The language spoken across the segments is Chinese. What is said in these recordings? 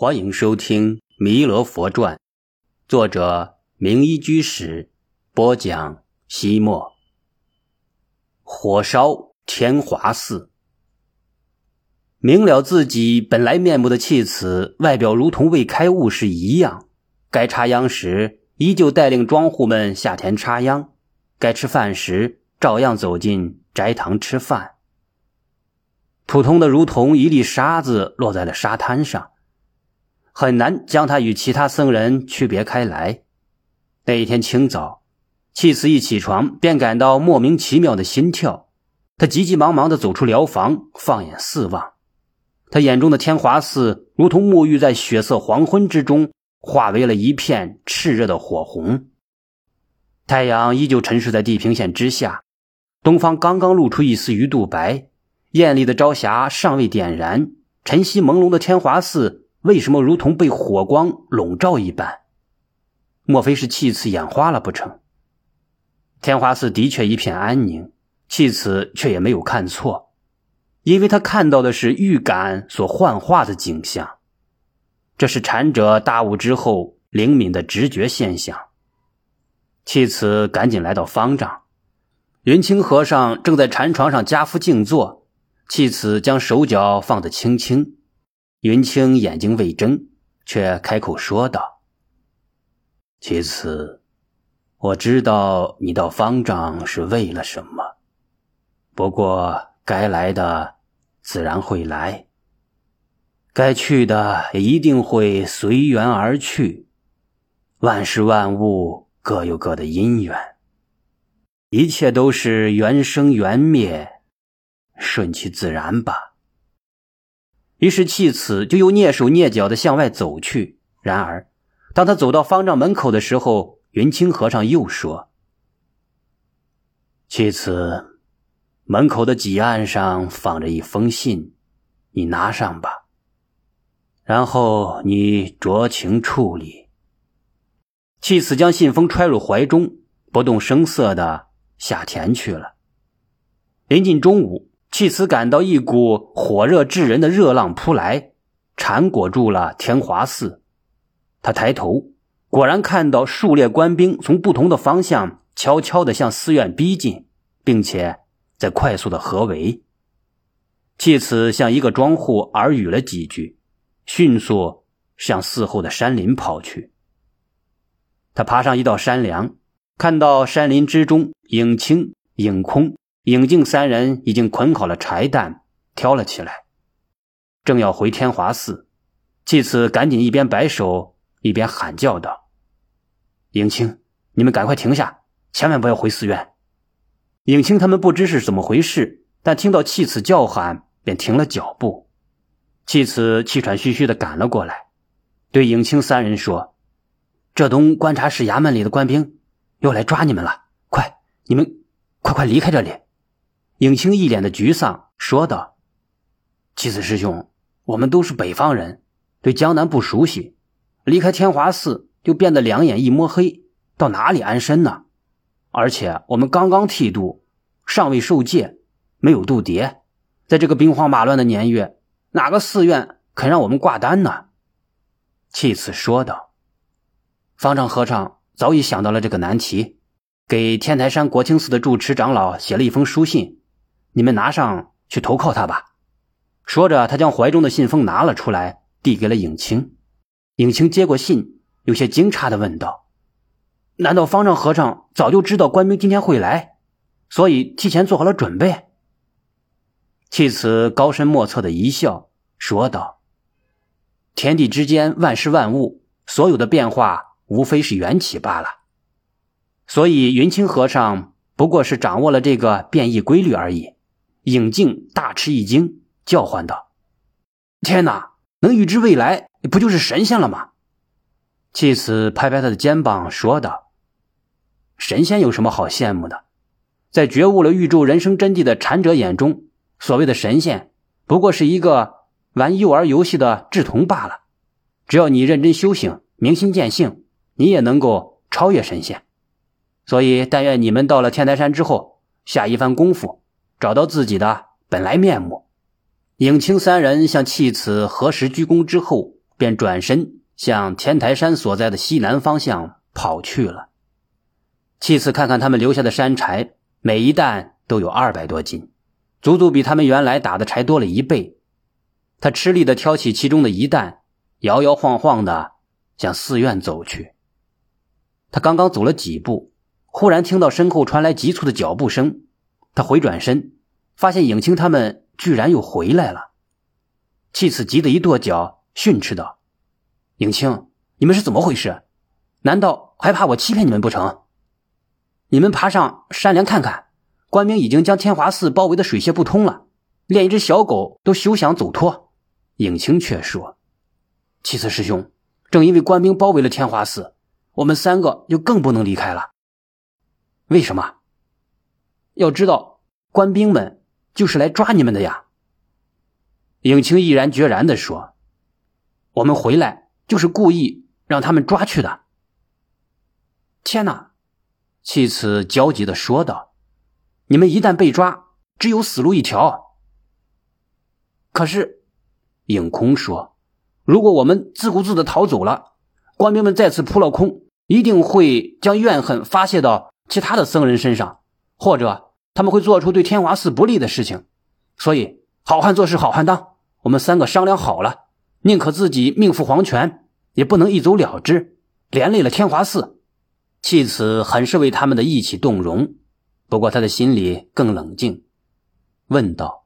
欢迎收听《弥勒佛传》，作者明一居士播讲。西莫，火烧天华寺，明了自己本来面目的弃子，外表如同未开悟时一样。该插秧时，依旧带领庄户们下田插秧；该吃饭时，照样走进斋堂吃饭。普通的如同一粒沙子落在了沙滩上。很难将他与其他僧人区别开来。那一天清早，弃子一起床便感到莫名其妙的心跳。他急急忙忙地走出疗房，放眼四望，他眼中的天华寺如同沐浴在血色黄昏之中，化为了一片炽热的火红。太阳依旧沉睡在地平线之下，东方刚刚露出一丝鱼肚白，艳丽的朝霞尚未点燃，晨曦朦胧的天华寺。为什么如同被火光笼罩一般？莫非是气次眼花了不成？天华寺的确一片安宁，气次却也没有看错，因为他看到的是预感所幻化的景象。这是禅者大悟之后灵敏的直觉现象。气子赶紧来到方丈，云清和尚正在禅床上加趺静坐，气子将手脚放得轻轻。云清眼睛未睁，却开口说道：“其次，我知道你到方丈是为了什么。不过，该来的自然会来，该去的也一定会随缘而去。万事万物各有各的因缘，一切都是缘生缘灭，顺其自然吧。”于是弃此，就又蹑手蹑脚的向外走去。然而，当他走到方丈门口的时候，云清和尚又说：“弃此，门口的几案上放着一封信，你拿上吧。然后你酌情处理。”弃此将信封揣入怀中，不动声色的下田去了。临近中午。弃此感到一股火热炙人的热浪扑来，缠裹住了天华寺。他抬头，果然看到数列官兵从不同的方向悄悄地向寺院逼近，并且在快速的合围。弃此向一个庄户耳语了几句，迅速向寺后的山林跑去。他爬上一道山梁，看到山林之中影清影空。影静三人已经捆好了柴担，挑了起来，正要回天华寺。继此赶紧一边摆手一边喊叫道：“影清，你们赶快停下，千万不要回寺院！”影清他们不知是怎么回事，但听到弃此叫喊，便停了脚步。弃此气喘吁吁的赶了过来，对影清三人说：“浙东观察使衙门里的官兵又来抓你们了，快，你们快快离开这里！”影清一脸的沮丧，说道：“七子师兄，我们都是北方人，对江南不熟悉，离开天华寺就变得两眼一摸黑，到哪里安身呢？而且我们刚刚剃度，尚未受戒，没有度牒，在这个兵荒马乱的年月，哪个寺院肯让我们挂单呢？”弃子说道：“方丈和尚早已想到了这个难题，给天台山国清寺的住持长老写了一封书信。”你们拿上去投靠他吧。说着，他将怀中的信封拿了出来，递给了影清。影清接过信，有些惊诧的问道：“难道方丈和尚早就知道官兵今天会来，所以提前做好了准备？”弃此高深莫测的一笑，说道：“天地之间，万事万物，所有的变化，无非是缘起罢了。所以，云清和尚不过是掌握了这个变异规律而已。”影静大吃一惊，叫唤道：“天哪！能预知未来，不就是神仙了吗？”弃子拍拍他的肩膀，说道：“神仙有什么好羡慕的？在觉悟了宇宙人生真谛的禅者眼中，所谓的神仙，不过是一个玩幼儿游戏的稚童罢了。只要你认真修行，明心见性，你也能够超越神仙。所以，但愿你们到了天台山之后，下一番功夫。”找到自己的本来面目，影青三人向弃子合十鞠躬之后，便转身向天台山所在的西南方向跑去了。其次，看看他们留下的山柴，每一担都有二百多斤，足足比他们原来打的柴多了一倍。他吃力的挑起其中的一担，摇摇晃晃的向寺院走去。他刚刚走了几步，忽然听到身后传来急促的脚步声。他回转身，发现影清他们居然又回来了。气此急得一跺脚，训斥道：“影清，你们是怎么回事？难道还怕我欺骗你们不成？你们爬上山梁看看，官兵已经将天华寺包围的水泄不通了，连一只小狗都休想走脱。”影清却说：“七次师兄，正因为官兵包围了天华寺，我们三个就更不能离开了。为什么？要知道，官兵们就是来抓你们的呀。”影清毅然决然地说：“我们回来就是故意让他们抓去的。”天哪！弃此焦急地说道：“你们一旦被抓，只有死路一条。”可是，影空说：“如果我们自顾自的逃走了，官兵们再次扑了空，一定会将怨恨发泄到其他的僧人身上，或者他们会做出对天华寺不利的事情。所以。”好汉做事好汉当，我们三个商量好了，宁可自己命赴黄泉，也不能一走了之，连累了天华寺。弃此很是为他们的义气动容，不过他的心里更冷静，问道：“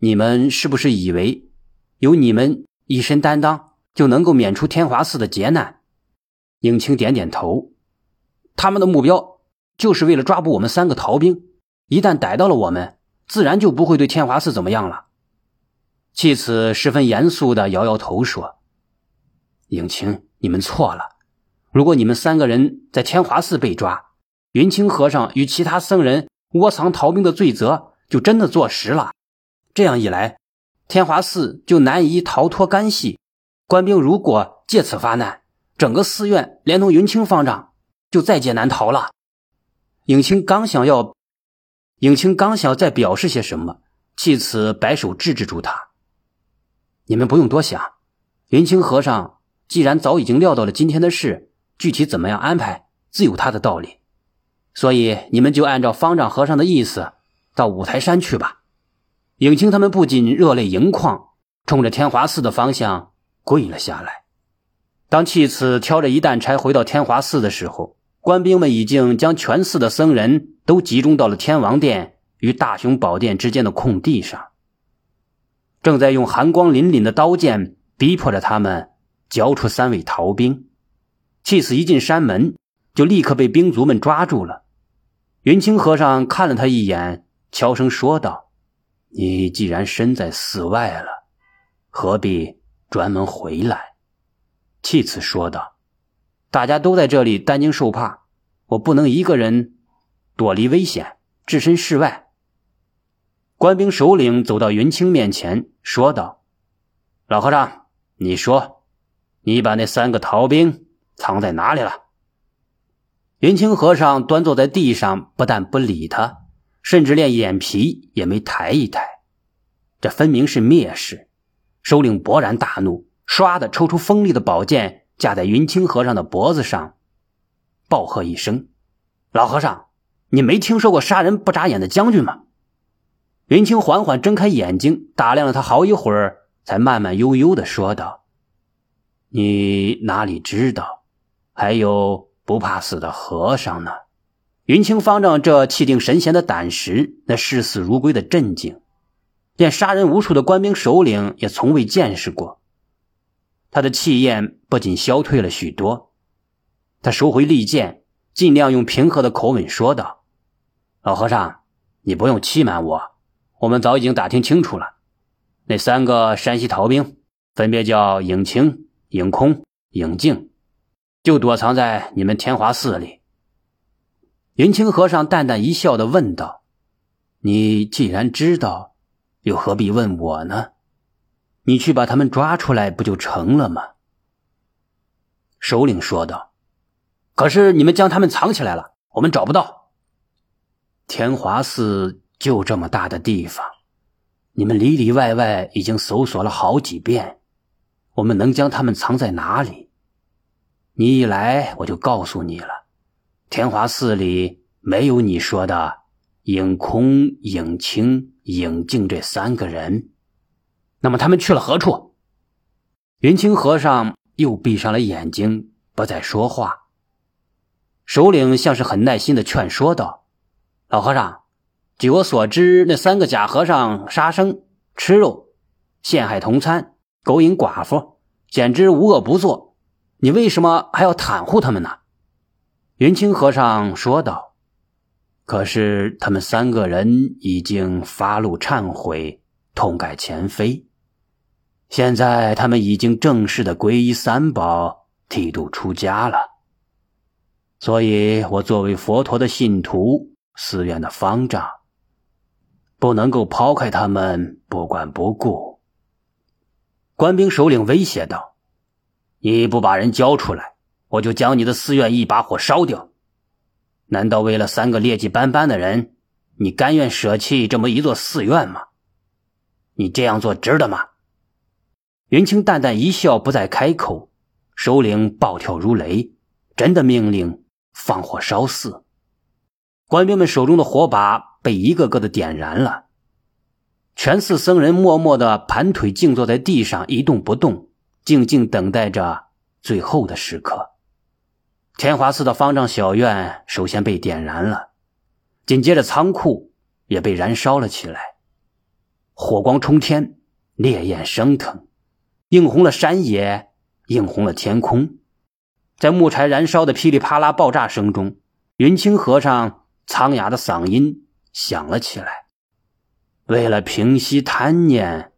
你们是不是以为有你们以身担当，就能够免除天华寺的劫难？”影清点点头，他们的目标就是为了抓捕我们三个逃兵，一旦逮到了我们。自然就不会对天华寺怎么样了。弃此十分严肃的摇摇头说：“影清，你们错了。如果你们三个人在天华寺被抓，云清和尚与其他僧人窝藏逃兵的罪责就真的坐实了。这样一来，天华寺就难以逃脱干系。官兵如果借此发难，整个寺院连同云清方丈就在劫难逃了。”影清刚想要。影清刚想再表示些什么，弃此摆手制止住他：“你们不用多想，云清和尚既然早已经料到了今天的事，具体怎么样安排，自有他的道理。所以你们就按照方丈和尚的意思，到五台山去吧。”影清他们不仅热泪盈眶，冲着天华寺的方向跪了下来。当弃此挑着一担柴回到天华寺的时候，官兵们已经将全寺的僧人都集中到了天王殿与大雄宝殿之间的空地上，正在用寒光凛凛的刀剑逼迫着他们交出三位逃兵。气死一进山门，就立刻被兵卒们抓住了。云清和尚看了他一眼，悄声说道：“你既然身在寺外了，何必专门回来？”气此说道。大家都在这里担惊受怕，我不能一个人躲离危险，置身事外。官兵首领走到云清面前，说道：“老和尚，你说，你把那三个逃兵藏在哪里了？”云清和尚端坐在地上，不但不理他，甚至连眼皮也没抬一抬。这分明是蔑视。首领勃然大怒，唰的抽出锋利的宝剑。架在云清和尚的脖子上，暴喝一声：“老和尚，你没听说过杀人不眨眼的将军吗？”云清缓缓睁开眼睛，打量了他好一会儿，才慢慢悠悠的说道：“你哪里知道，还有不怕死的和尚呢？”云清方丈这气定神闲的胆识，那视死如归的镇静，连杀人无数的官兵首领也从未见识过。他的气焰不仅消退了许多，他收回利剑，尽量用平和的口吻说道：“老和尚，你不用欺瞒我，我们早已经打听清楚了。那三个山西逃兵分别叫影清、影空、影静，就躲藏在你们天华寺里。”云清和尚淡淡一笑的问道：“你既然知道，又何必问我呢？”你去把他们抓出来，不就成了吗？首领说道。可是你们将他们藏起来了，我们找不到。天华寺就这么大的地方，你们里里外外已经搜索了好几遍，我们能将他们藏在哪里？你一来，我就告诉你了。天华寺里没有你说的影空、影清、影静这三个人。那么他们去了何处？云清和尚又闭上了眼睛，不再说话。首领像是很耐心的劝说道：“老和尚，据我所知，那三个假和尚杀生、吃肉、陷害同参、勾引寡妇，简直无恶不作。你为什么还要袒护他们呢？”云清和尚说道：“可是他们三个人已经发怒忏悔，痛改前非。现在他们已经正式的皈依三宝，剃度出家了。”所以，我作为佛陀的信徒，寺院的方丈，不能够抛开他们不管不顾。官兵首领威胁道：“你不把人交出来，我就将你的寺院一把火烧掉。难道为了三个劣迹斑斑的人，你甘愿舍弃这么一座寺院吗？你这样做值得吗？”云清淡淡一笑，不再开口。首领暴跳如雷，真的命令。放火烧寺，官兵们手中的火把被一个个的点燃了。全寺僧人默默的盘腿静坐在地上，一动不动，静静等待着最后的时刻。天华寺的方丈小院首先被点燃了，紧接着仓库也被燃烧了起来，火光冲天，烈焰升腾，映红了山野，映红了天空。在木柴燃烧的噼里啪啦爆炸声中，云清和尚苍哑的嗓音响了起来：“为了平息贪念，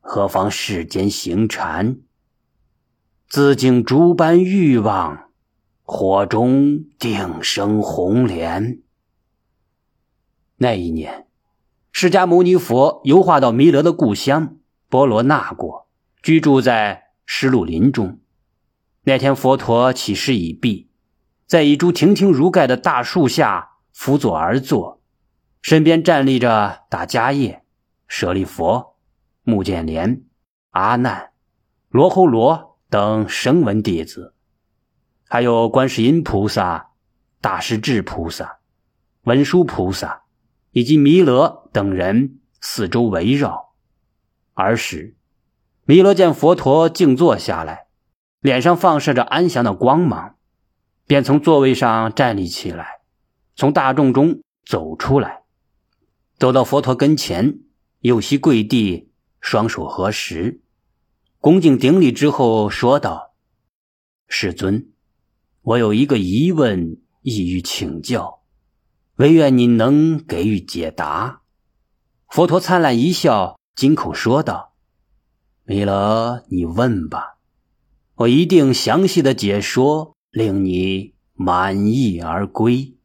何妨世间行禅？自净诸般欲望，火中定生红莲。”那一年，释迦牟尼佛游化到弥勒的故乡波罗那国，居住在石鹿林中。那天，佛陀起誓已毕，在一株亭亭如盖的大树下辅佐而坐，身边站立着大迦叶、舍利佛、目犍连、阿难、罗侯罗等声闻弟子，还有观世音菩萨、大势至菩萨、文殊菩萨以及弥勒等人四周围绕。儿时，弥勒见佛陀静坐下来。脸上放射着安详的光芒，便从座位上站立起来，从大众中走出来，走到佛陀跟前，右膝跪地，双手合十，恭敬顶礼之后说道：“世尊，我有一个疑问，意欲请教，唯愿你能给予解答。”佛陀灿烂一笑，金口说道：“弥勒，你问吧。”我一定详细的解说，令你满意而归。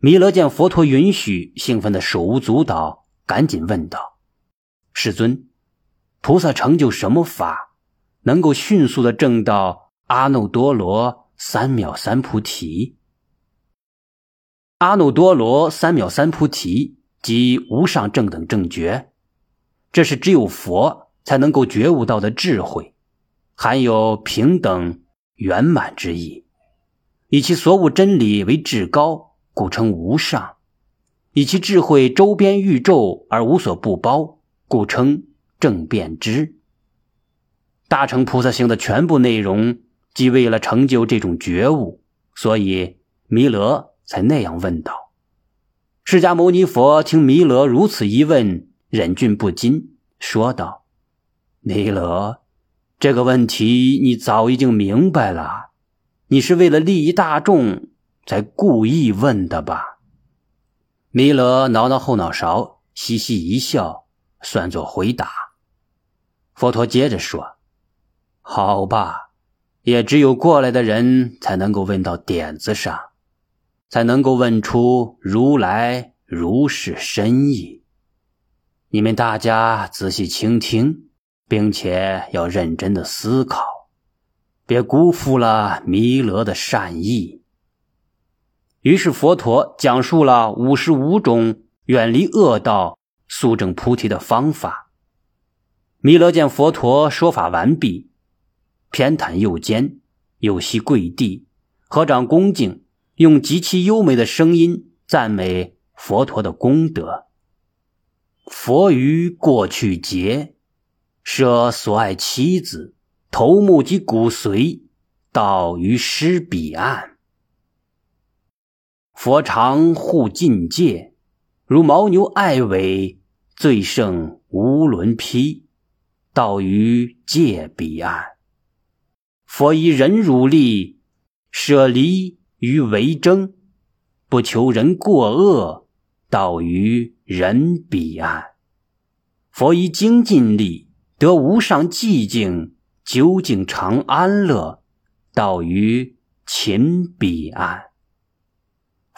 弥勒见佛陀允许，兴奋的手舞足蹈，赶紧问道：“世尊，菩萨成就什么法，能够迅速的证到阿耨多罗三藐三菩提？”阿耨多罗三藐三菩提即无上正等正觉，这是只有佛才能够觉悟到的智慧。含有平等圆满之意，以其所悟真理为至高，故称无上；以其智慧周边宇宙而无所不包，故称正遍知。大乘菩萨行的全部内容，即为了成就这种觉悟，所以弥勒才那样问道。释迦牟尼佛听弥勒如此一问，忍俊不禁，说道：“弥勒。”这个问题你早已经明白了，你是为了利益大众才故意问的吧？弥勒挠挠后脑勺，嘻嘻一笑，算作回答。佛陀接着说：“好吧，也只有过来的人才能够问到点子上，才能够问出如来如是深意。你们大家仔细倾听。”并且要认真的思考，别辜负了弥勒的善意。于是佛陀讲述了五十五种远离恶道、速证菩提的方法。弥勒见佛陀说法完毕，偏袒右肩，右膝跪地，合掌恭敬，用极其优美的声音赞美佛陀的功德。佛于过去劫，舍所爱妻子、头目及骨髓，到于施彼岸。佛常护境界，如牦牛爱尾，最胜无伦披，到于界彼岸。佛以忍辱力，舍离于为争，不求人过恶。到于人彼岸，佛以精进力得无上寂静，究竟常安乐。到于勤彼岸，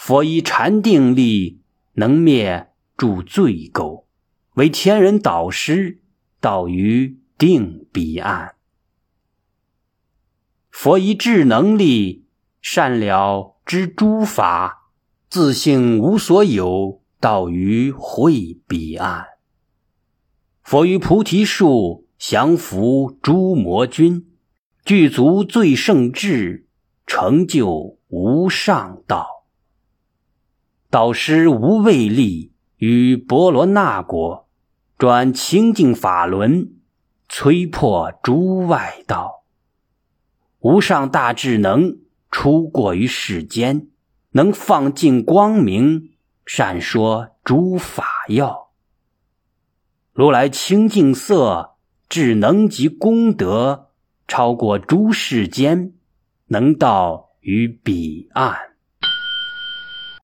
佛以禅定力能灭诸罪垢，为天人导师。到于定彼岸，佛以智能力善了知诸法，自性无所有。到于会彼岸，佛于菩提树降伏诸魔君，具足最胜智，成就无上道。导师无畏力于波罗那国，转清净法轮，摧破诸外道。无上大智能出过于世间，能放尽光明。善说诸法要，如来清净色，智能及功德，超过诸世间，能到于彼岸。